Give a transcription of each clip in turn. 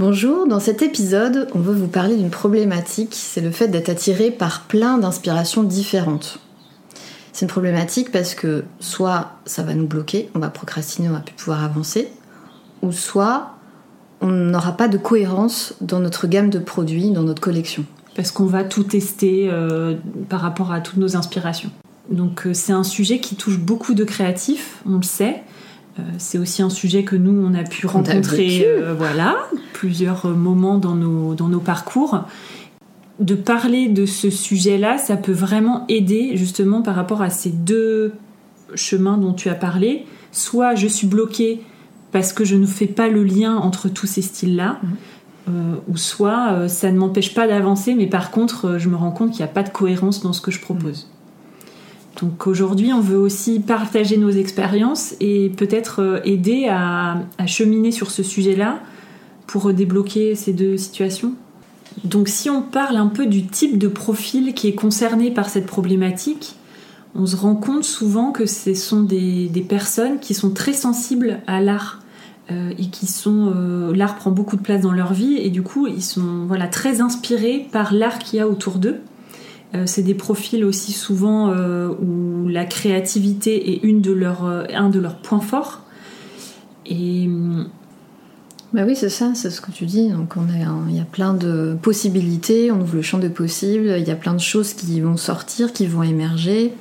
Bonjour, dans cet épisode, on veut vous parler d'une problématique, c'est le fait d'être attiré par plein d'inspirations différentes. C'est une problématique parce que soit ça va nous bloquer, on va procrastiner, on va plus pouvoir avancer, ou soit on n'aura pas de cohérence dans notre gamme de produits, dans notre collection. Parce qu'on va tout tester euh, par rapport à toutes nos inspirations. Donc euh, c'est un sujet qui touche beaucoup de créatifs, on le sait. Euh, c'est aussi un sujet que nous, on a pu rencontrer euh, voilà, plusieurs moments dans nos, dans nos parcours. De parler de ce sujet-là, ça peut vraiment aider justement par rapport à ces deux chemins dont tu as parlé. Soit je suis bloquée parce que je ne fais pas le lien entre tous ces styles-là, mhm. euh, ou soit ça ne m'empêche pas d'avancer, mais par contre, je me rends compte qu'il n'y a pas de cohérence dans ce que je propose. Donc aujourd'hui, on veut aussi partager nos expériences et peut-être euh, aider à, cheminer sur ce sujet-là pour débloquer ces deux situations. Donc si on parle un peu du type de profil qui est concerné par cette problématique, on se rend compte souvent que ce sont des, personnes qui sont très sensibles à l'art euh, et qui sont euh, l'art prend beaucoup de place dans leur vie et du coup ils sont voilà très inspirés par l'art qu'il y a autour d'eux c'est des profils aussi souvent euh, où la créativité est une de leurs, euh, un de leurs points forts. Et bah oui, c'est ça, c'est ce que tu dis. Donc on il y a plein de possibilités, on ouvre le champ de possibles, il y a plein de choses qui vont sortir, qui vont émerger.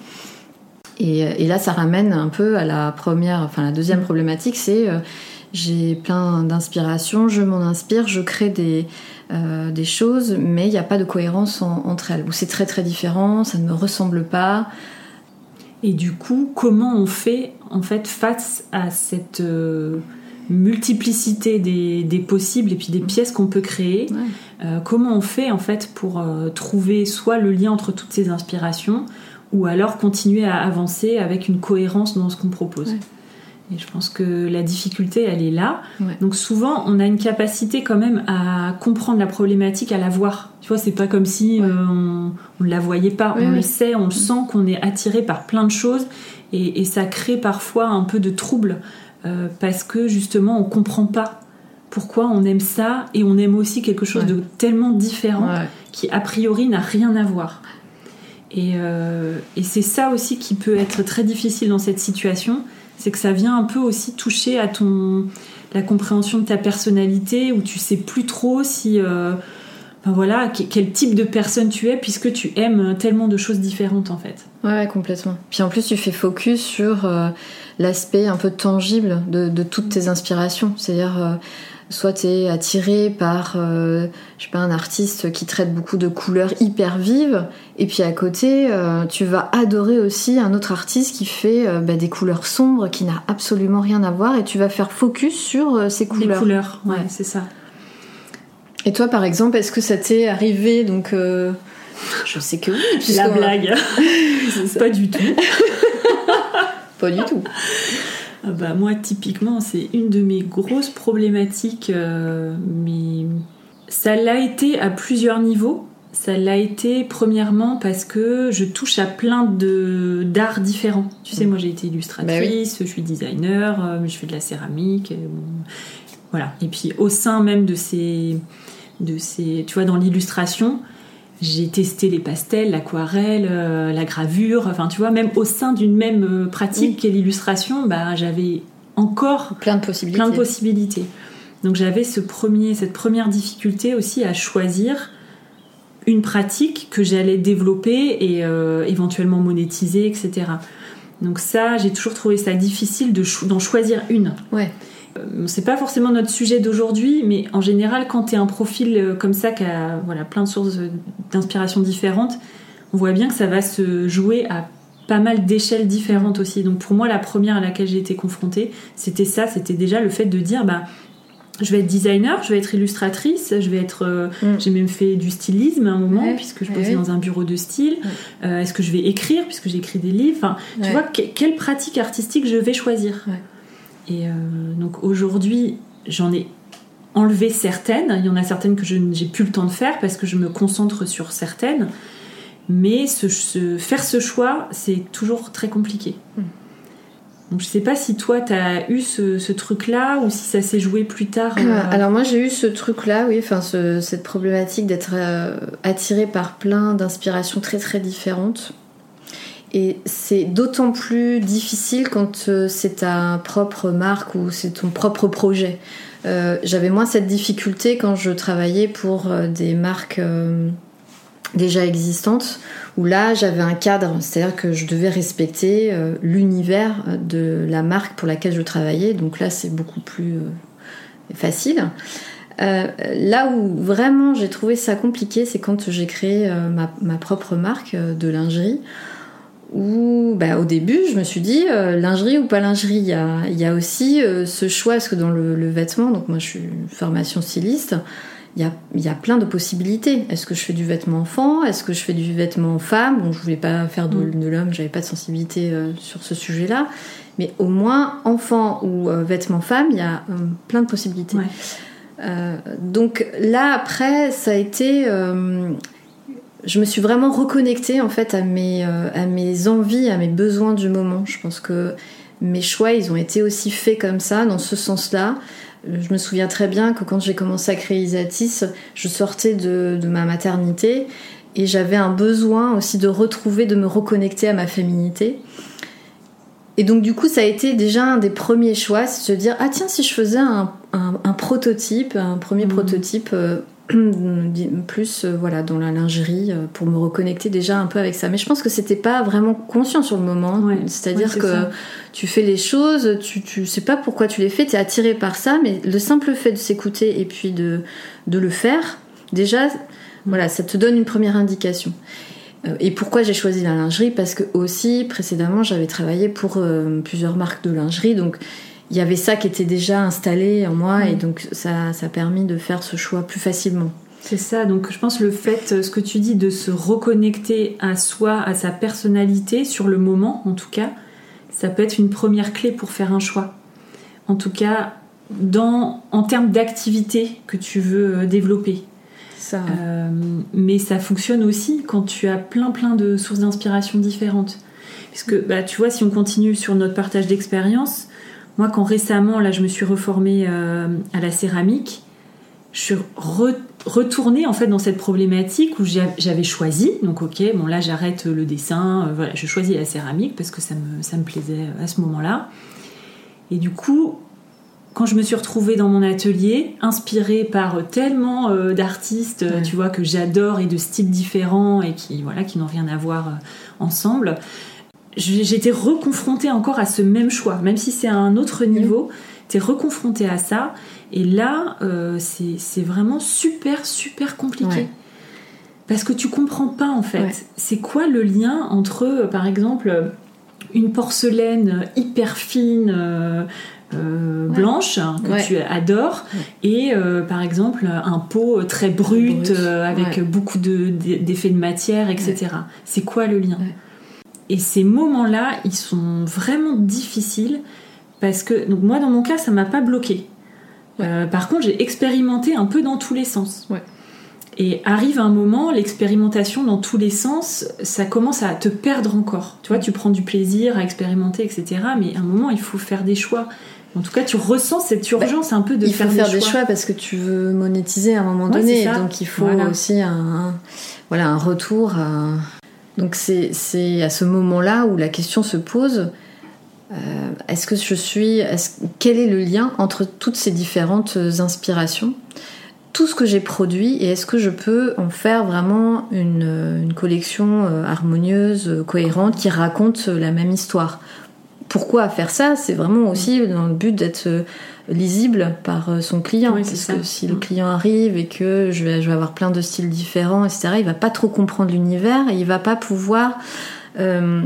Et, et là, ça ramène un peu à la première, enfin la deuxième problématique, c'est j'ai plein d'inspiration, je m'en inspire, je crée des, euh, des choses, mais il n'y a pas de cohérence entre elles. Ou c'est très très différent, ça ne me ressemble pas. Et du coup, comment on fait en fait face à cette euh, multiplicité des, possibles et puis des pièces qu'on peut créer euh, Comment on fait en fait pour trouver soit le lien entre toutes ces inspirations, ou alors continuer à avancer avec une cohérence dans ce qu'on propose? Et je pense que la difficulté, elle est là. Donc souvent, on a une capacité quand même à comprendre la problématique, à la voir. Tu vois, c'est pas comme si euh, on, ne la voyait pas. on le sait, on le sent qu'on est attiré par plein de choses, et, ça crée parfois un peu de trouble euh, parce que justement, on comprend pas pourquoi on aime ça. Et on aime aussi quelque chose de tellement différent qui a priori n'a rien à voir. Et, euh, et c'est ça aussi qui peut être très difficile dans cette situation, c'est que ça vient un peu aussi toucher à ton la compréhension de ta personnalité où tu sais plus trop si euh, voilà quel type de personne tu es puisque tu aimes tellement de choses différentes en fait. Ouais, complètement. Puis en plus tu fais focus sur euh, l'aspect un peu tangible de, toutes tes inspirations, c'est-à-dire euh, soit tu es attiré par euh, je sais pas un artiste qui traite beaucoup de couleurs hyper vives et puis à côté euh, tu vas adorer aussi un autre artiste qui fait euh, bah, des couleurs sombres qui n'a absolument rien à voir et tu vas faire focus sur ces couleurs. Les couleurs, ouais, c'est ça. Et toi par exemple, est-ce que ça t'est arrivé donc je sais que oui. La blague. pas du tout. pas du tout. Ah bah, moi, typiquement, c'est une de mes grosses problématiques, euh, mais ça l'a été à plusieurs niveaux. Ça l'a été premièrement parce que je touche à plein de d'arts différents. Tu sais, moi j'ai été illustratrice, bah je suis designer, euh, je fais de la céramique, voilà. Et puis au sein même de ces, de ces, tu vois, dans l'illustration, j'ai testé les pastels, l'aquarelle, euh, la gravure, enfin tu vois, même au sein d'une même euh, pratique qu'est l'illustration, bah, j'avais encore plein de possibilités. Plein de possibilités. Donc j'avais ce premier, cette première difficulté aussi à choisir une pratique que j'allais développer et euh, éventuellement monétiser, etc. Donc ça, j'ai toujours trouvé ça difficile d'en choisir une. Ouais. Euh, c'est pas forcément notre sujet d'aujourd'hui, mais en général, quand tu es un profil euh, comme ça qui a voilà, plein de sources d'inspiration différentes, on voit bien que ça va se jouer à pas mal d'échelles différentes aussi. Donc pour moi, la première à laquelle j'ai été confrontée, c'était ça, c'était déjà le fait de dire, bah, je vais être designer, je vais être illustratrice, je vais être. Euh, mm. J'ai même fait du stylisme à un moment, puisque je bossais dans un bureau de style. Euh, est-ce que je vais écrire, puisque j'écris des livres? Enfin, Tu vois, quelle pratique artistique je vais choisir? Et euh, donc aujourd'hui, j'en ai enlevé certaines. Il y en a certaines que je n'ai plus le temps de faire parce que je me concentre sur certaines. Mais ce, faire ce choix, c'est toujours très compliqué. Mm. Donc je sais pas si toi tu as eu ce, truc-là ou si ça s'est joué plus tard. Euh. Alors moi j'ai eu ce truc-là, oui, enfin cette problématique d'être euh, attirée par plein d'inspirations très très différentes. Et c'est d'autant plus difficile quand euh, c'est ta propre marque ou c'est ton propre projet. J'avais moins cette difficulté quand je travaillais pour des marques déjà existantes où là j'avais un cadre, c'est-à-dire que je devais respecter euh, l'univers de la marque pour laquelle je travaillais, donc là c'est beaucoup plus euh, facile. Euh, là où vraiment j'ai trouvé ça compliqué, c'est quand j'ai créé ma, propre marque de lingerie, où bah, au début je me suis dit lingerie ou pas lingerie, il y a, aussi ce choix, parce que dans le, le, vêtement, donc moi je suis formation styliste, il y a, plein de possibilités. Est-ce que je fais du vêtement enfant? Est-ce que je fais du vêtement femme? Bon, je voulais pas faire de, mm. de l'homme, j'avais pas de sensibilité euh, sur ce sujet-là. Mais au moins, enfant ou euh, vêtement femme, il y a euh, plein de possibilités. donc là, après, ça a été. Je me suis vraiment reconnectée en fait à mes, à mes envies, à mes besoins du moment. Je pense que mes choix, ils ont été aussi faits comme ça, dans ce sens-là je me souviens très bien que quand j'ai commencé à créer Isatis, je sortais de, ma maternité et j'avais un besoin aussi de retrouver, de me reconnecter à ma féminité. Et donc du coup, ça a été déjà un des premiers choix, c'est de se dire ah tiens si je faisais un, prototype, un premier mmh. prototype euh, plus euh, voilà dans la lingerie euh, pour me reconnecter déjà un peu avec ça. Mais je pense que c'était pas vraiment conscient sur le moment. C'est-à-dire que tu fais les choses tu, tu sais pas pourquoi tu les fais tu es attiré par ça mais le simple fait de s'écouter et puis de, de le faire déjà voilà ça te donne une première indication. Euh, et pourquoi j'ai choisi la lingerie? Parce que aussi précédemment j'avais travaillé pour plusieurs marques de lingerie, donc il y avait ça qui était déjà installé en moi et donc ça, ça a permis de faire ce choix plus facilement. C'est ça, donc je pense le fait, ce que tu dis, de se reconnecter à soi, à sa personnalité, sur le moment en tout cas, ça peut être une première clé pour faire un choix. En tout cas, dans, en termes d'activité que tu veux euh, développer. Ça. Euh, mais ça fonctionne aussi quand tu as plein plein de sources d'inspiration différentes. Puisque bah, tu vois, si on continue sur notre partage d'expérience, moi, quand récemment, là, je me suis reformée euh, à la céramique, je suis retournée en fait dans cette problématique où j'avais choisi. Donc, ok, bon là, j'arrête le dessin. Euh, voilà, je choisis la céramique parce que ça me, ça me plaisait à ce moment-là. Et du coup, quand je me suis retrouvée dans mon atelier, inspirée par tellement euh, d'artistes, tu vois, que j'adore et de styles différents et qui, voilà, qui n'ont rien à voir ensemble, j'étais reconfrontée encore à ce même choix, même si c'est à un autre niveau, t'es reconfrontée à ça. Et là, euh, c'est vraiment super, super compliqué. Parce que tu comprends pas en fait. C'est quoi le lien entre, euh, par exemple, une porcelaine hyper fine, euh, blanche que tu adores et par exemple un pot très brut, avec beaucoup d'effets de, de, matière, etc. C'est quoi le lien? Et ces moments-là, ils sont vraiment difficiles parce que, donc moi dans mon cas, ça m'a pas bloqué. Euh, par contre, j'ai expérimenté un peu dans tous les sens. Et arrive un moment, l'expérimentation dans tous les sens, ça commence à te perdre encore. Tu vois, tu prends du plaisir à expérimenter, etc. Mais à un moment, il faut faire des choix. En tout cas, tu ressens cette urgence un peu de faire, des, faire des choix. parce que tu veux monétiser à un moment donné. Donc il faut aussi un, voilà, un retour. À donc c'est à ce moment-là où la question se pose euh, est-ce que je suis quel est le lien entre toutes ces différentes inspirations tout ce que j'ai produit et est-ce que je peux en faire vraiment une, collection euh, harmonieuse, cohérente, qui raconte la même histoire? Pourquoi faire ça C'est vraiment aussi dans le but d'être lisible par euh, son client. parce que si le mm. client arrive et que je vais, je vais, avoir plein de styles différents, etc., il va pas trop comprendre l'univers et il va pas pouvoir euh,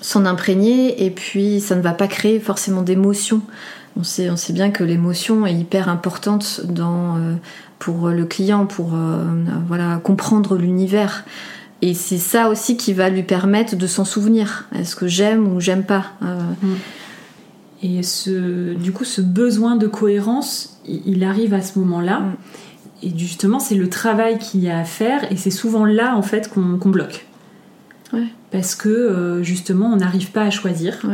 s'en imprégner et puis ça ne va pas créer forcément d'émotion on sait, on sait bien que l'émotion est hyper importante dans, pour le client, pour voilà, comprendre l'univers. Et c'est ça aussi qui va lui permettre de s'en souvenir. Est-ce que j'aime ou j'aime pas mm. Et ce, du coup, ce besoin de cohérence, il arrive à ce moment-là. Mm. Et justement, c'est le travail qu'il y a à faire, et c'est souvent là, en fait, qu'on bloque. Parce que, euh, justement, on n'arrive pas à choisir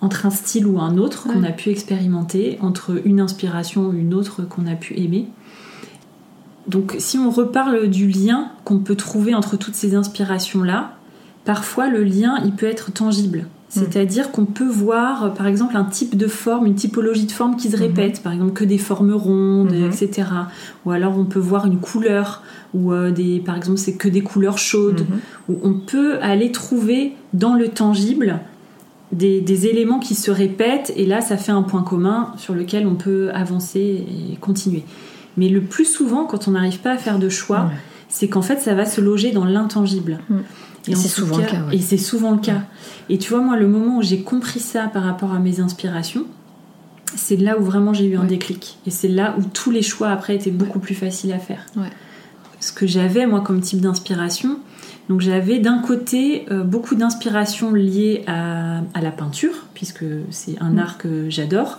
entre un style ou un autre qu'on a pu expérimenter, entre une inspiration ou une autre qu'on a pu aimer. Donc, si on reparle du lien qu'on peut trouver entre toutes ces inspirations-là, parfois le lien, il peut être tangible. Mm. C'est-à-dire qu'on peut voir, par exemple, un type de forme, une typologie de forme qui se mm-hmm. répète, par exemple que des formes rondes, mm-hmm. etc. Ou alors on peut voir une couleur, ou euh, des, par exemple c'est que des couleurs chaudes. Mm-hmm. Ou on peut aller trouver dans le tangible des, éléments qui se répètent, et là ça fait un point commun sur lequel on peut avancer et continuer. Mais le plus souvent, quand on n'arrive pas à faire de choix, c'est qu'en fait ça va se loger dans l'intangible. Mm. Et, c'est souvent le cas. Et c'est souvent le cas. Et tu vois, moi, le moment où j'ai compris ça par rapport à mes inspirations, c'est là où vraiment j'ai eu un déclic. Et c'est là où tous les choix après étaient beaucoup plus faciles à faire. Ce que j'avais, moi, comme type d'inspiration, donc j'avais d'un côté euh, beaucoup d'inspiration liée à, la peinture, puisque c'est un mm. art que j'adore.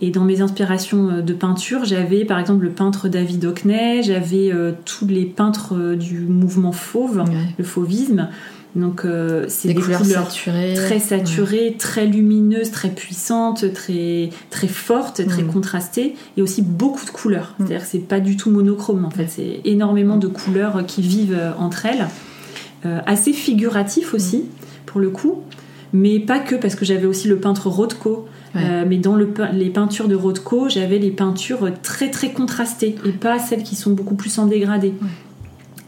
Et dans mes inspirations euh, de peinture, j'avais par exemple le peintre David Hockney, j'avais euh, tous les peintres euh, du mouvement fauve, le fauvisme. Donc c'est des, couleurs, saturées. très saturées, très lumineuses, très puissantes, très très fortes, très mm. contrastées, et aussi beaucoup de couleurs. Mm. C'est-à-dire que c'est pas du tout monochrome en fait, c'est énormément de couleurs qui vivent entre elles. assez figuratif aussi mm. pour le coup, mais pas que parce que j'avais aussi le peintre Rothko euh, mais dans les peintures de Rothko, j'avais les peintures très très contrastées et pas celles qui sont beaucoup plus en dégradé.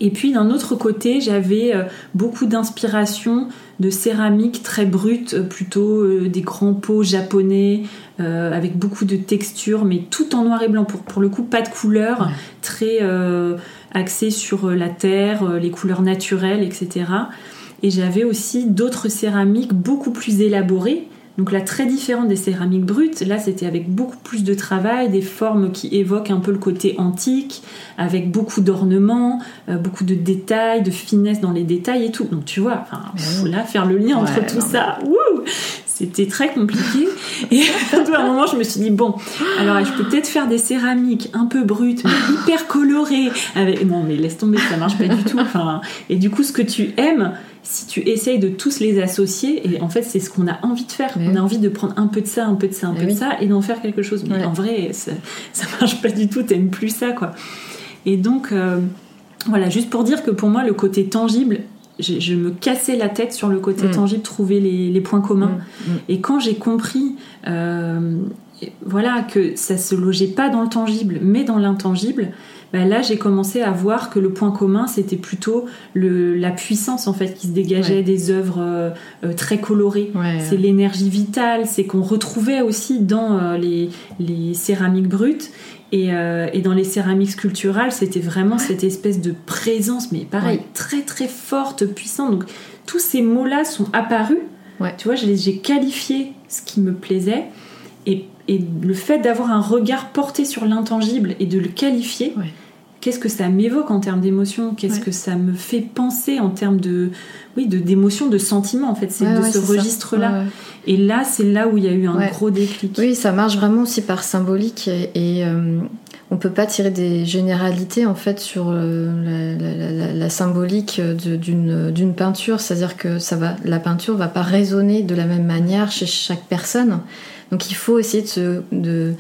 Et puis d'un autre côté, j'avais euh, beaucoup d'inspiration de céramique très brute, euh, plutôt des grands pots japonais avec beaucoup de texture, mais tout en noir et blanc. Pour, pour le coup, pas de couleur, très axé sur la terre, les couleurs naturelles, etc. Et j'avais aussi d'autres céramiques beaucoup plus élaborées, donc là, très différent des céramiques brutes, là c'était avec beaucoup plus de travail, des formes qui évoquent un peu le côté antique, avec beaucoup d'ornements, euh, beaucoup de détails, de finesse dans les détails et tout. Donc tu vois, enfin, là, faire le lien entre tout ça, c'était très compliqué. Et à un moment, je me suis dit, bon, alors je peux peut-être faire des céramiques un peu brutes, mais hyper colorées. Avec... Non, mais laisse tomber, ça marche pas du tout. Enfin, et du coup, ce que tu aimes, si tu essayes de tous les associer, et en fait c'est ce qu'on a envie de faire, on a envie de prendre un peu de ça, un peu de ça, un peu de ça, et d'en faire quelque chose. Mais en vrai, ça, ça, marche pas du tout, t'aimes plus ça, quoi. Et donc, euh, voilà, juste pour dire que pour moi, le côté tangible, je, me cassais la tête sur le côté mm. tangible, trouver les, points communs. Mm, mm. Et quand j'ai compris, euh, voilà, que ça se logeait pas dans le tangible, mais dans l'intangible, bah, là j'ai commencé à voir que le point commun c'était plutôt le, la puissance en fait qui se dégageait des œuvres euh, euh, très colorées. C'est l'énergie vitale, c'est qu'on retrouvait aussi dans euh, les, les, céramiques brutes et, et, dans les céramiques sculpturales, c'était vraiment cette espèce de présence, mais pareil, très très forte, puissante. Donc tous ces mots-là sont apparus. Tu vois, j'ai qualifié ce qui me plaisait. Et, et le fait d'avoir un regard porté sur l'intangible et de le qualifier, qu'est-ce que ça m'évoque en termes d'émotion? Qu'est-ce que ça me fait penser en termes de oui de d'émotion, de sentiment en fait C'est de ce registre-là. Et là, c'est là où il y a eu un gros déclic. Oui, ça marche vraiment aussi par symbolique et, euh, on peut pas tirer des généralités en fait sur euh, la, symbolique d'une d'une peinture. C'est-à-dire que ça va, la peinture va pas résonner de la même manière chez chaque personne. Donc il faut essayer de, de,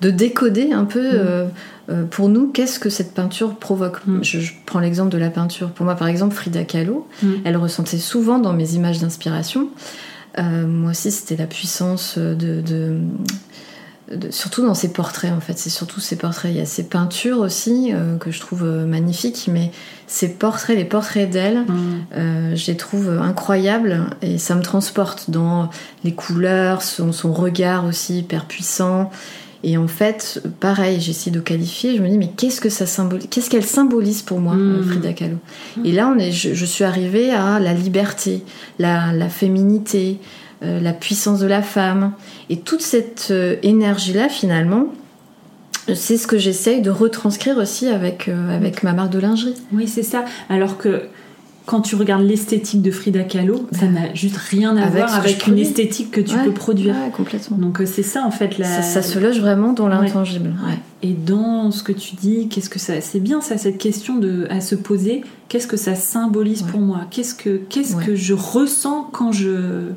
de décoder un peu. Mm. Euh, euh, pour nous, qu'est-ce que cette peinture provoque? Mm. je, prends l'exemple de la peinture. Pour moi, par exemple, Frida Kahlo, mm. elle ressentait souvent dans mes images d'inspiration. Euh, moi aussi, c'était la puissance de, surtout dans ses portraits en fait. C'est surtout ses portraits. Il y a ses peintures aussi euh, que je trouve magnifiques, mais ses portraits, les portraits d'elle, mm. je les trouve incroyables et ça me transporte dans les couleurs, son, son regard aussi hyper puissant. Et en fait, pareil, j'essaie de qualifier. Je me dis, mais qu'est-ce que ça symbolise Qu'est-ce qu'elle symbolise pour moi, hmm. Frida Kahlo? Hmm. Et là, on est, je, suis arrivée à la liberté, la, féminité, la puissance de la femme. Et toute cette énergie-là, finalement, c'est ce que j'essaye de retranscrire aussi avec, avec ma marque de lingerie. Oui, c'est ça. Alors que quand tu regardes l'esthétique de Frida Kahlo, ça n'a juste rien à voir avec une esthétique que tu peux produire. complètement. Donc euh, c'est ça en fait. La... Ça, se loge vraiment dans l'intangible. Et dans ce que tu dis, qu'est-ce que ça C'est bien ça, cette question de à se poser. Qu'est-ce que ça symbolise pour moi? Qu'est-ce que qu'est-ce que je ressens quand je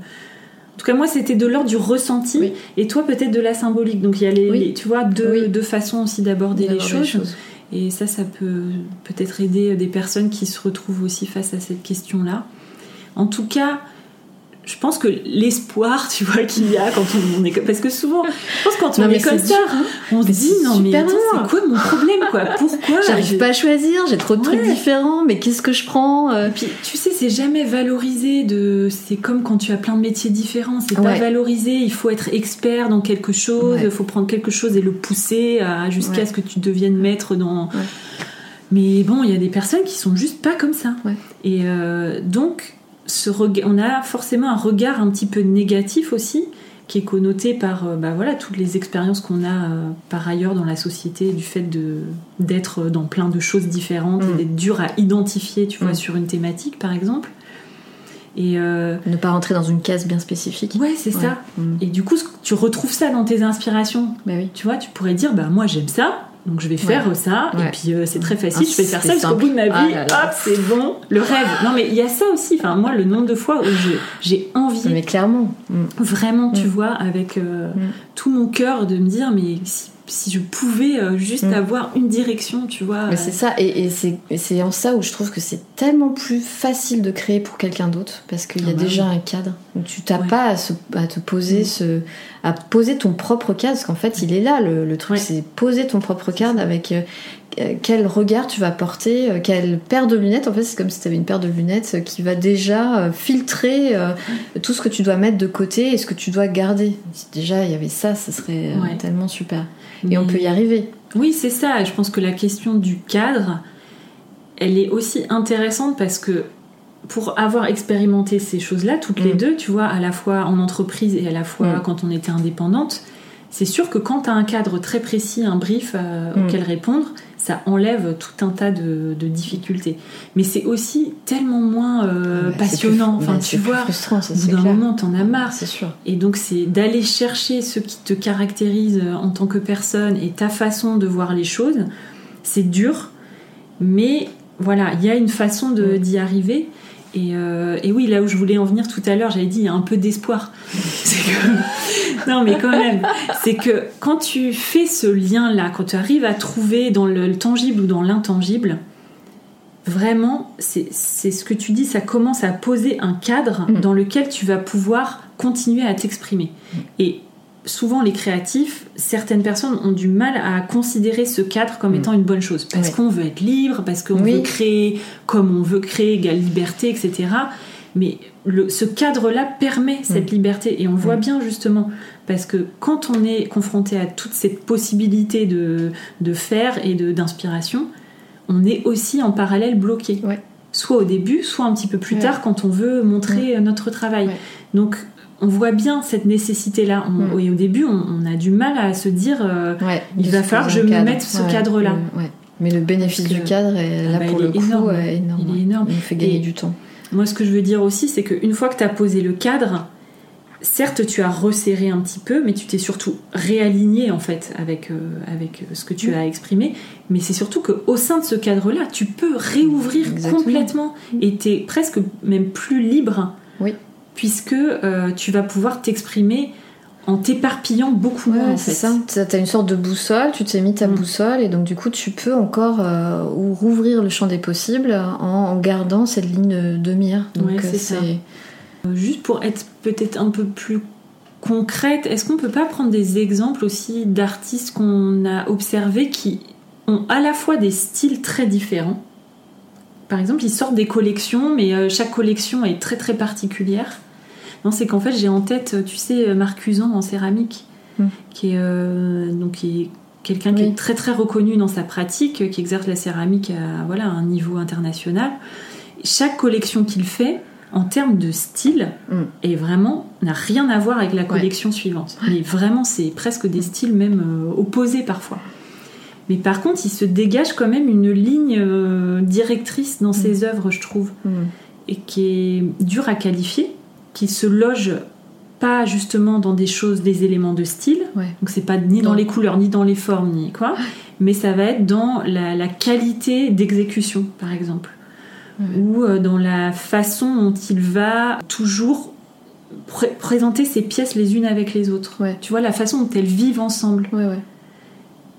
en tout cas, moi, c'était de l'ordre du ressenti, et toi, peut-être de la symbolique. Donc, il y a les, tu vois, deux, deux façons aussi d'aborder les, choses. Et ça, ça peut peut-être aider des personnes qui se retrouvent aussi face à cette question-là. En tout cas, je pense que l'espoir, tu vois, qu'il y a quand on est parce que souvent, je pense quand on est comme ça, on se dit non mais c'est quoi mon problème quoi? Pourquoi J'arrive pas à choisir, j'ai trop de trucs différents, mais qu'est-ce que je prends euh? Puis tu sais, c'est jamais valorisé de. C'est comme quand tu as plein de métiers différents, c'est pas valorisé. Il faut être expert dans quelque chose, il faut prendre quelque chose et le pousser jusqu'à ce que tu deviennes maître dans. Mais bon, il y a des personnes qui sont juste pas comme ça. Et euh, donc on a forcément un regard un petit peu négatif aussi, qui est connoté par euh, bah voilà, toutes les expériences qu'on a euh, par ailleurs dans la société, du fait d'être dans plein de choses différentes et mm. d'être dur à identifier, tu vois, mm. sur une thématique par exemple. Et euh, ne pas rentrer dans une case bien spécifique. Ouais, c'est ça. Mm. Et du coup, tu retrouves ça dans tes inspirations. Bah oui. Tu vois, tu pourrais dire, bah moi j'aime ça, donc je vais faire ça, et puis euh, c'est très facile, je vais faire ça jusqu'au bout de ma ah vie, hop, c'est bon, le rêve. Non mais il y a ça aussi, enfin moi le nombre de fois où j'ai envie, mais clairement, mm. vraiment tu mm. vois, avec euh, mm. tout mon cœur de me dire mais si si je pouvais euh, juste mm. avoir une direction, tu vois. Mais c'est ça, et, et c'est en ça où je trouve que c'est tellement plus facile de créer pour quelqu'un d'autre, parce qu'il y a ah bah déjà un cadre. tu t'as pas à, te poser mm. ce, à poser ton propre cadre, parce qu'en fait, il est là. Le, truc, c'est poser ton propre cadre avec euh, quel regard tu vas porter, euh, quelle paire de lunettes. En fait, c'est comme si tu avais une paire de lunettes qui va déjà filtrer tout ce que tu dois mettre de côté et ce que tu dois garder. Si déjà il y avait ça, ça serait tellement super et on peut y arriver. Oui, c'est ça. Je pense que la question du cadre, elle est aussi intéressante parce que pour avoir expérimenté ces choses-là, toutes les mm. deux, tu vois, à la fois en entreprise et à la fois mm. quand on était indépendante, c'est sûr que quand tu as un cadre très précis, un brief euh, mm. auquel répondre, ça enlève tout un tas de, difficultés. Mais c'est aussi tellement moins euh, passionnant. enfin, tu vois, d'un moment, t'en as marre. C'est sûr. Et donc, c'est d'aller chercher ce qui te caractérise en tant que personne et ta façon de voir les choses. C'est dur, mais voilà, il y a une façon d'y arriver. Euh, et, oui, là où je voulais en venir tout à l'heure, j'avais dit il y a un peu d'espoir. non, mais quand même, c'est que quand tu fais ce lien-là, quand tu arrives à trouver dans le, tangible ou dans l'intangible, vraiment, c'est ce que tu dis, ça commence à poser un cadre mm. dans lequel tu vas pouvoir continuer à t'exprimer. Et souvent les créatifs, certaines personnes ont du mal à considérer ce cadre comme mm. étant une bonne chose. Parce qu'on veut être libre, parce qu'on veut créer comme on veut créer, égale liberté, etc. Mais ce cadre-là permet cette mm. liberté. Et on voit mm. bien justement, parce que quand on est confronté à toute cette possibilité de, de faire et d'inspiration, on est aussi en parallèle bloqué. Soit au début, soit un petit peu plus tard quand on veut montrer notre travail. Donc on voit bien cette nécessité-là. Mm. Et au début, on, a du mal à se dire euh, il va falloir que je me mette ce cadre-là. Mais le bénéfice du cadre est là ah bah, pour le coup énorme. Il est énorme. Il nous fait gagner du temps. Moi, ce que je veux dire aussi, c'est qu'une fois que tu as posé le cadre, certes, tu as resserré un petit peu, mais tu t'es surtout réaligné en fait avec, euh, avec ce que tu mm. as exprimé. Mais c'est surtout qu'au sein de ce cadre-là, tu peux réouvrir complètement et tu es presque même plus libre. Oui puisque euh, tu vas pouvoir t'exprimer en t'éparpillant beaucoup moins. c'est ça. Tu as une sorte de boussole, tu t'es mis ta mm. boussole et donc du coup tu peux encore euh, rouvrir le champ des possibles en, gardant cette ligne de mire. Donc euh, c'est ça. Juste pour être peut-être un peu plus concrète, est-ce qu'on peut pas prendre des exemples aussi d'artistes qu'on a observés qui ont à la fois des styles très différents par exemple, ils sortent des collections, mais chaque collection est très très particulière. Non, c'est qu'en fait, j'ai en tête, tu sais, Marc en céramique, hmm. qui est, euh, donc, qui est quelqu'un qui est très très reconnu dans sa pratique, qui exerce la céramique à voilà, un niveau international. Chaque collection qu'il fait, en termes de style, Mm. et vraiment n'a rien à voir avec la collection suivante. Mais vraiment, c'est presque des styles même euh, opposés parfois. Mais par contre, il se dégage quand même une ligne euh, directrice dans ses œuvres, je trouve, Mm. et qui est dure à qualifier, qui se loge pas justement dans des choses, des éléments de style. Ouais. Donc c'est pas ni dans Non. les couleurs, ni dans les formes, ni quoi. Mais ça va être dans la, la qualité d'exécution, par exemple. Ouais. Ou euh, dans la façon dont il va toujours pré- présenter ses pièces les unes avec les autres. Ouais. Tu vois, la façon dont elles vivent ensemble. Ouais, ouais.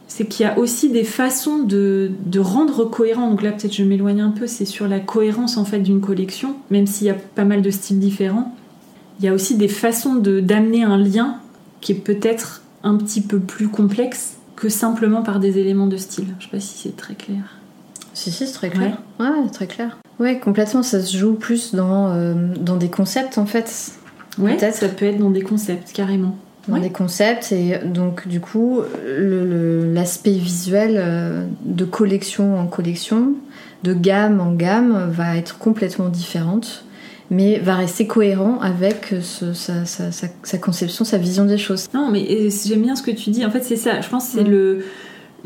C'est qu'il y a aussi des façons de, de rendre cohérent. Donc là, peut-être je m'éloigne un peu, c'est sur la cohérence en fait d'une collection, même s'il y a pas mal de styles différents. Il y a aussi des façons de d'amener un lien qui est peut-être un petit peu plus complexe que simplement par des éléments de style. Je sais pas si c'est très clair. Si, si, c'est très clair. Ouais, très clair. Ouais, complètement. Ça se joue plus dans, euh, dans des concepts, en fait. Ouais, Peut-être. ça peut être dans des concepts carrément. Dans des concepts. Et donc, du coup, l'aspect visuel euh, de collection en collection, de gamme en gamme, va être complètement différente. Mais va rester cohérent avec ce- sa, sa- sa- sa conception, sa vision des choses. Non, mais euh, j'aime bien ce que tu dis. En fait, c'est ça. Je pense que c'est Mm. le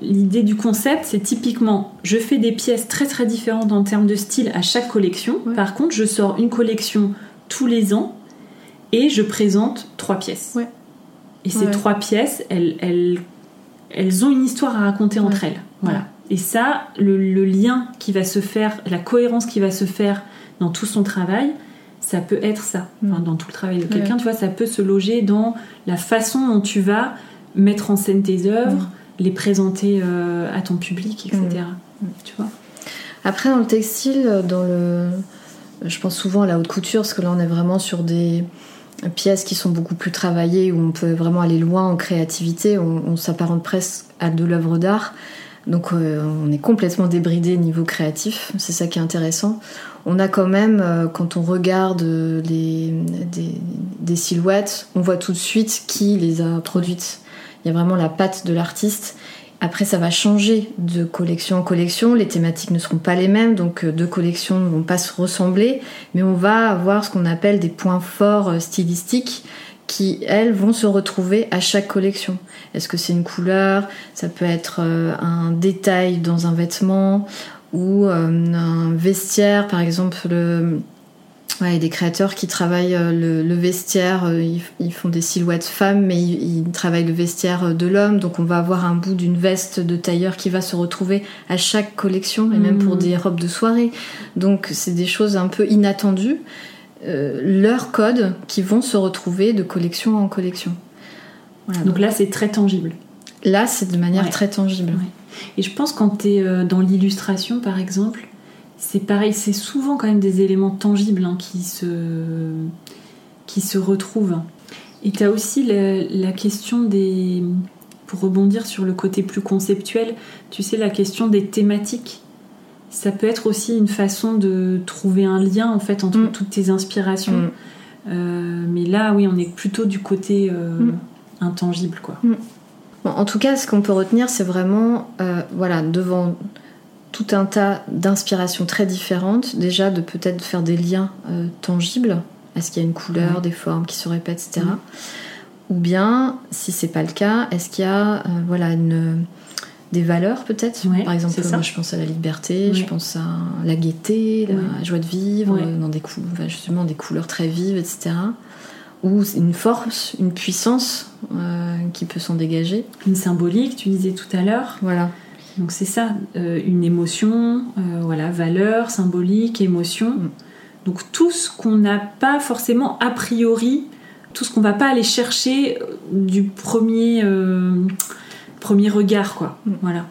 l'idée du concept, c'est typiquement, je fais des pièces très très différentes en termes de style à chaque collection. Ouais. Par contre, je sors une collection tous les ans et je présente trois pièces. Ouais. Et ces Ouais. trois pièces, elles, elles, elles ont une histoire à raconter entre elles. Voilà. Et ça, le, le lien qui va se faire, la cohérence qui va se faire dans tout son travail, ça peut être ça. Enfin, Mm. dans tout le travail de quelqu'un, tu vois, ça peut se loger dans la façon dont tu vas mettre en scène tes œuvres, Mm. les présenter euh, à ton public, etc. Tu vois Après, dans le textile, dans le... je pense souvent à la haute couture, parce que là, on est vraiment sur des pièces qui sont beaucoup plus travaillées, où on peut vraiment aller loin en créativité, on, s'apparente presque à de l'œuvre d'art. Donc, euh, on est complètement débridé niveau créatif, c'est ça qui est intéressant. On a quand même, euh, quand on regarde euh, les, des, des silhouettes, on voit tout de suite qui les a produites. Il y a vraiment la patte de l'artiste. Après, ça va changer de collection en collection. Les thématiques ne seront pas les mêmes, donc euh, deux collections ne vont pas se ressembler, mais on va avoir ce qu'on appelle des points forts euh, stylistiques qui, elles, vont se retrouver à chaque collection. Est-ce que c'est une couleur? Ça peut être euh, un détail dans un vêtement ou un vestiaire, par exemple. Le... Ouais, des créateurs qui travaillent euh, le, le vestiaire, euh, ils, ils font des silhouettes femmes, mais ils, ils travaillent le vestiaire euh, de l'homme, donc on va avoir un bout d'une veste de tailleur qui va se retrouver à chaque collection, et même pour des robes de soirée. Donc c'est des choses un peu inattendues, euh, leurs codes qui vont se retrouver de collection en collection. Voilà, Donc là, c'est très tangible. là, c'est de manière Ouais. très tangible. Ouais. Et je pense quand tu es dans l'illustration, par exemple, c'est pareil, c'est souvent quand même des éléments tangibles hein, qui, se, qui se retrouvent. Et tu as aussi la, la question des... Pour rebondir sur le côté plus conceptuel, tu sais, la question des thématiques. Ça peut être aussi une façon de trouver un lien en fait entre Mm. toutes tes inspirations. Mm. Euh, mais là, oui, on est plutôt du côté euh, Mm. intangible, quoi. Bon, en tout cas, ce qu'on peut retenir, c'est vraiment, euh, voilà, devant tout un tas d'inspirations très différentes, déjà de peut-être faire des liens euh, tangibles. Est-ce qu'il y a une couleur, Ouais. des formes qui se répètent, etc. Ou bien, si c'est pas le cas, est-ce qu'il y a, euh, voilà, une, des valeurs peut-être? Ouais, Par exemple, moi, je pense à la liberté, je pense à la gaieté, la joie de vivre, euh, dans des enfin, justement des couleurs très vives, etc. Ou une force, une puissance euh, qui peut s'en dégager. Une symbolique, tu disais tout à l'heure. Voilà. Donc c'est ça, euh, une émotion, euh, voilà, valeur, symbolique, émotion. Mm. Donc tout ce qu'on n'a pas forcément a priori, tout ce qu'on va pas aller chercher euh, du premier, euh, premier regard, quoi. Mm. Voilà.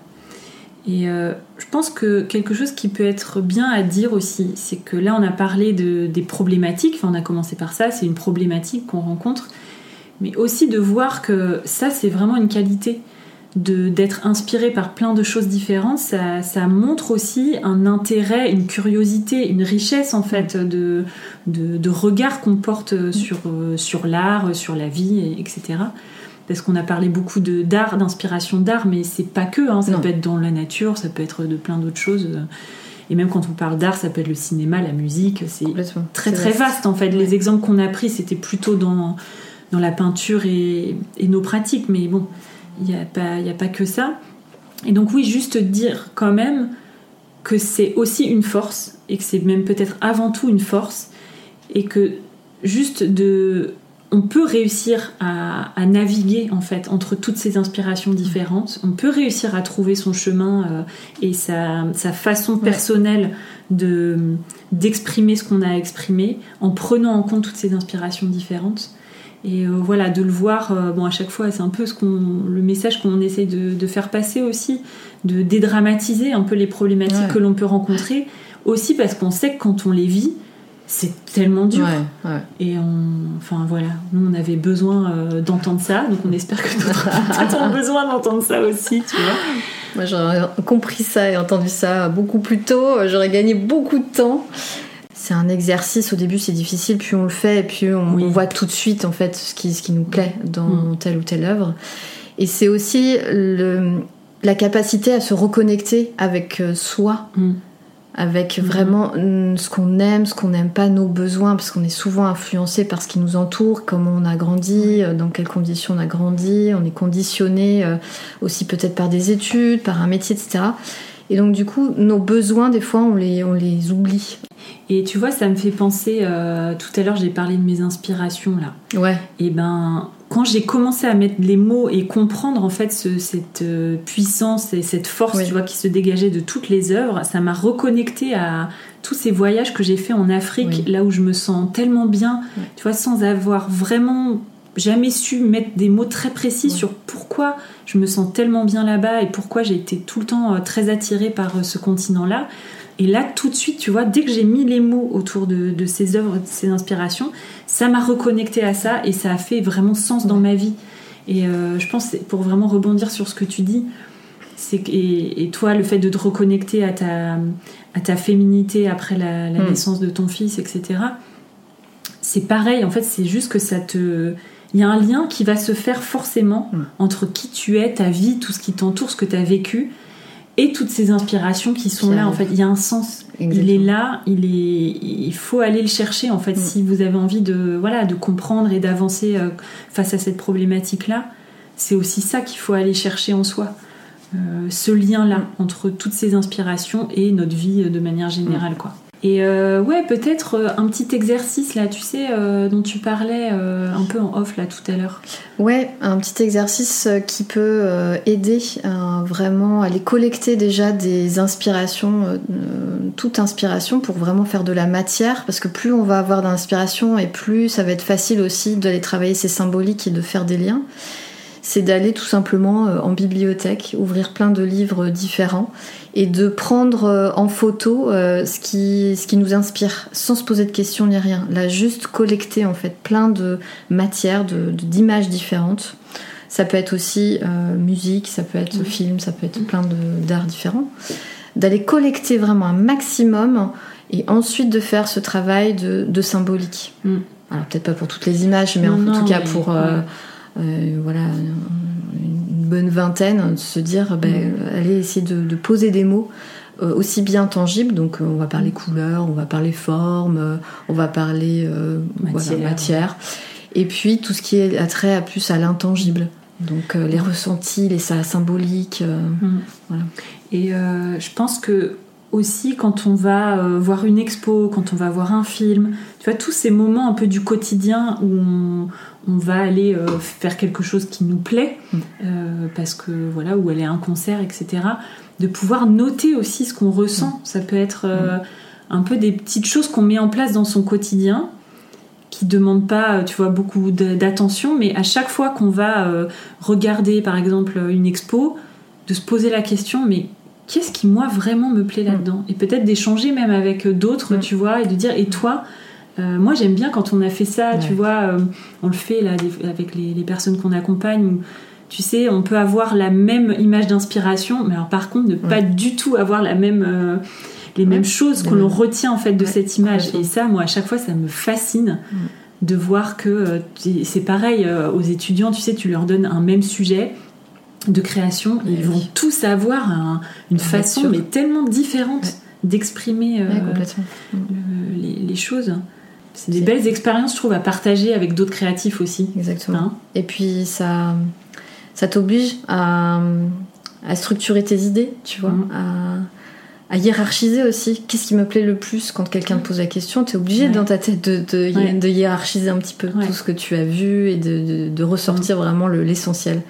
Et je pense que quelque chose qui peut être bien à dire aussi, c'est que là on a parlé de, des problématiques, enfin on a commencé par ça, c'est une problématique qu'on rencontre, mais aussi de voir que ça c'est vraiment une qualité d'être inspiré par plein de choses différentes, ça, ça montre aussi un intérêt, une curiosité, une richesse en fait de, de, de regard qu'on porte sur, sur l'art, sur la vie, et- etc. Parce qu'on a parlé beaucoup de d'art, d'inspiration d'art, mais c'est pas que, hein, ça Non. peut être dans la nature, ça peut être de plein d'autres choses. Et même quand on parle d'art, ça peut être le cinéma, la musique, c'est très très vaste. en fait. Les exemples qu'on a pris, c'était plutôt dans, dans la peinture et, nos pratiques, mais bon, il n'y a, pas, a pas que ça. Et donc oui, juste dire quand même que c'est aussi une force, et que c'est même peut-être avant tout une force, et que juste de on peut réussir à, naviguer en fait entre toutes ces inspirations différentes. On peut réussir à trouver son chemin euh, et sa, façon personnelle de d'exprimer ce qu'on a exprimé en prenant en compte toutes ces inspirations différentes. Et euh, voilà, de le voir, euh, bon à chaque fois, c'est un peu ce qu'on, le message qu'on essaie de, faire passer aussi, de dédramatiser un peu les problématiques que l'on peut rencontrer, aussi parce qu'on sait que quand on les vit, c'est tellement dur. Et on, enfin voilà, nous on avait besoin euh, d'entendre ça, donc on espère que d'autres ont besoin d'entendre ça aussi, tu vois. Moi j'aurais compris ça et entendu ça beaucoup plus tôt, j'aurais gagné beaucoup de temps. C'est un exercice, au début c'est difficile, puis on le fait, et puis on, voit tout de suite en fait ce qui, ce qui nous plaît dans mm. telle ou telle œuvre. Et c'est aussi le, la capacité à se reconnecter avec euh, soi. Mm avec mhm. vraiment mm, ce qu'on aime, ce qu'on n'aime pas, nos besoins, parce qu'on est souvent influencé par ce qui nous entoure, comment on a grandi, euh, dans quelles conditions on a grandi, on est conditionné euh, aussi peut-être par des études, par un métier, etc. Et donc du coup, nos besoins, des fois, on les, on les oublie. Et tu vois, ça me fait penser, euh, tout à l'heure j'ai parlé de mes inspirations là. Ouais. Et ben, quand j'ai commencé à mettre les mots et comprendre en fait cette euh, puissance et cette force tu vois, qui se dégageait de toutes les œuvres, ça m'a reconnecté à tous ces voyages que j'ai fait en Afrique, là où je me sens tellement bien, tu vois, sans avoir vraiment jamais su mettre des mots très précis sur pourquoi je me sens tellement bien là-bas et pourquoi j'ai été tout le temps euh, très attirée par ce continent-là. Et là, tout de suite, tu vois, dès que j'ai mis les mots autour de, ces œuvres, de ces inspirations, ça m'a reconnecté à ça et ça a fait vraiment sens dans ma vie. Et euh, je pense, pour vraiment rebondir sur ce que tu dis, c'est et, et, toi, le fait de te reconnecter à ta, à ta féminité après la, mm. naissance de ton fils, etc., c'est pareil. En fait, c'est juste que ça te. Il y a un lien qui va se faire forcément mm. entre qui tu es, ta vie, tout ce qui t'entoure, ce que tu as vécu et toutes ces inspirations qui sont là en fait. Il y a un sens. Il est là il est il faut aller le chercher en fait. Mm. si vous avez envie de voilà de comprendre et d'avancer euh, face à cette problématique là c'est aussi ça qu'il faut aller chercher en soi. Euh, ce lien là mm. entre toutes ces inspirations et notre vie de manière générale quoi et euh, ouais, peut-être euh, un petit exercice là, tu sais, euh, dont tu parlais un peu en off là tout à l'heure. Ouais, un petit exercice qui peut aider vraiment à aller collecter déjà des inspirations, toute inspiration pour vraiment faire de la matière, parce que plus on va avoir d'inspiration et plus ça va être facile aussi d'aller travailler ces symboliques et de faire des liens c'est d'aller tout simplement en bibliothèque, ouvrir plein de livres différents et de prendre euh, en photo euh, ce, qui, ce qui nous inspire, sans se poser de questions ni rien. Là, juste collecter en fait plein de matières, d'images différentes. Ça peut être aussi euh, musique, ça peut être film, ça peut être plein d'arts différents. D'aller collecter vraiment un maximum et ensuite de faire ce travail de, symbolique. Mm. Alors peut-être pas pour toutes les images, mais en tout cas pour voilà bonne vingtaine, de se dire, ben, mm. aller essayer de, poser des mots euh, aussi bien tangibles. Donc, euh, on va parler couleur, on va parler forme, euh, on va parler matière. Et puis, tout ce qui est attrait à plus à l'intangible. Donc, les ressentis, les symboliques. Mm. Voilà. Et je pense que aussi quand on va voir une expo, quand on va voir un film, tu vois, tous ces moments un peu du quotidien où on, on va aller euh, faire quelque chose qui nous plaît, mm. euh, parce que voilà, ou aller à un concert, etc. De pouvoir noter aussi ce qu'on ressent. Mm. Ça peut être euh, mm. un peu des petites choses qu'on met en place dans son quotidien, qui demandent pas, tu vois, beaucoup d'attention, mais à chaque fois qu'on va regarder, par exemple, une expo, de se poser la question, mais qu'est-ce qui moi vraiment me plaît là-dedans Et peut-être d'échanger même avec d'autres, tu vois, et de dire, et toi euh, moi, j'aime bien quand on a fait ça, tu vois, euh, on le fait là avec les, personnes qu'on accompagne. tu sais, on peut avoir la même image d'inspiration, mais alors par contre, ne pas du tout avoir la même, euh, les mêmes choses que l'on retient en fait de cette image. Et ça, moi, à chaque fois, ça me fascine de voir que c'est pareil aux étudiants. Tu sais, tu leur donnes un même sujet de création, ils vont tous avoir une façon mais tellement différente d'exprimer les, choses. C'est des belles expériences, je trouve, à partager avec d'autres créatifs aussi. Exactement. Hein et puis ça, ça t'oblige à, à, structurer tes idées, tu vois, mm. à, à, hiérarchiser aussi. Qu'est-ce qui me plaît le plus quand quelqu'un te pose la question? Tu es obligé dans ta tête de, de, hiérarchiser un petit peu tout ce que tu as vu et de, de ressortir mm. vraiment l'essentiel.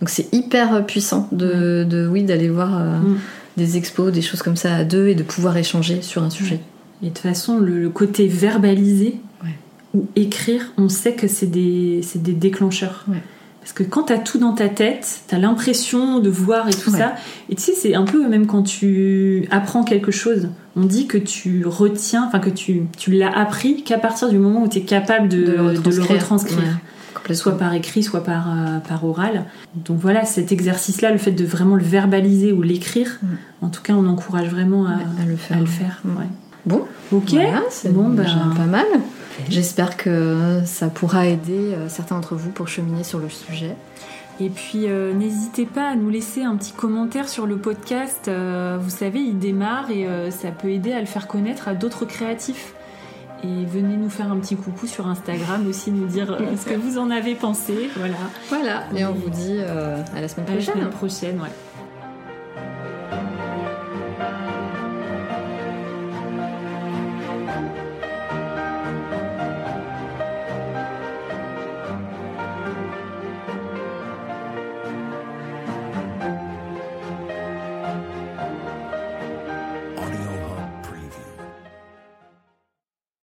Donc c'est hyper puissant de, de oui d'aller voir euh, mm. des expos, des choses comme ça à deux et de pouvoir échanger sur un sujet. Et de toute façon, le, côté verbalisé ou écrire, on sait que c'est des, des, déclencheurs. Parce que quand tu as tout dans ta tête, tu as l'impression de voir et tout ça. Et tu sais, c'est un peu même quand tu apprends quelque chose. On dit que tu retiens, enfin que tu, tu l'as appris qu'à partir du moment où tu es capable de, le retranscrire. Soit par écrit, soit par, euh, par oral. Donc voilà, cet exercice-là, le fait de vraiment le verbaliser ou l'écrire, en tout cas, on encourage vraiment à, le faire. À le faire Bon, ok, c'est bon, ben, pas mal. J'espère que ça pourra aider euh, certains d'entre vous pour cheminer sur le sujet. Et puis euh, n'hésitez pas à nous laisser un petit commentaire sur le podcast. Euh, vous savez, il démarre et ça peut aider à le faire connaître à d'autres créatifs. Et venez nous faire un petit coucou sur Instagram aussi, nous dire ce que vous en avez pensé. Voilà. Voilà. Et on vous dit à la semaine prochaine. À la semaine prochaine, ouais.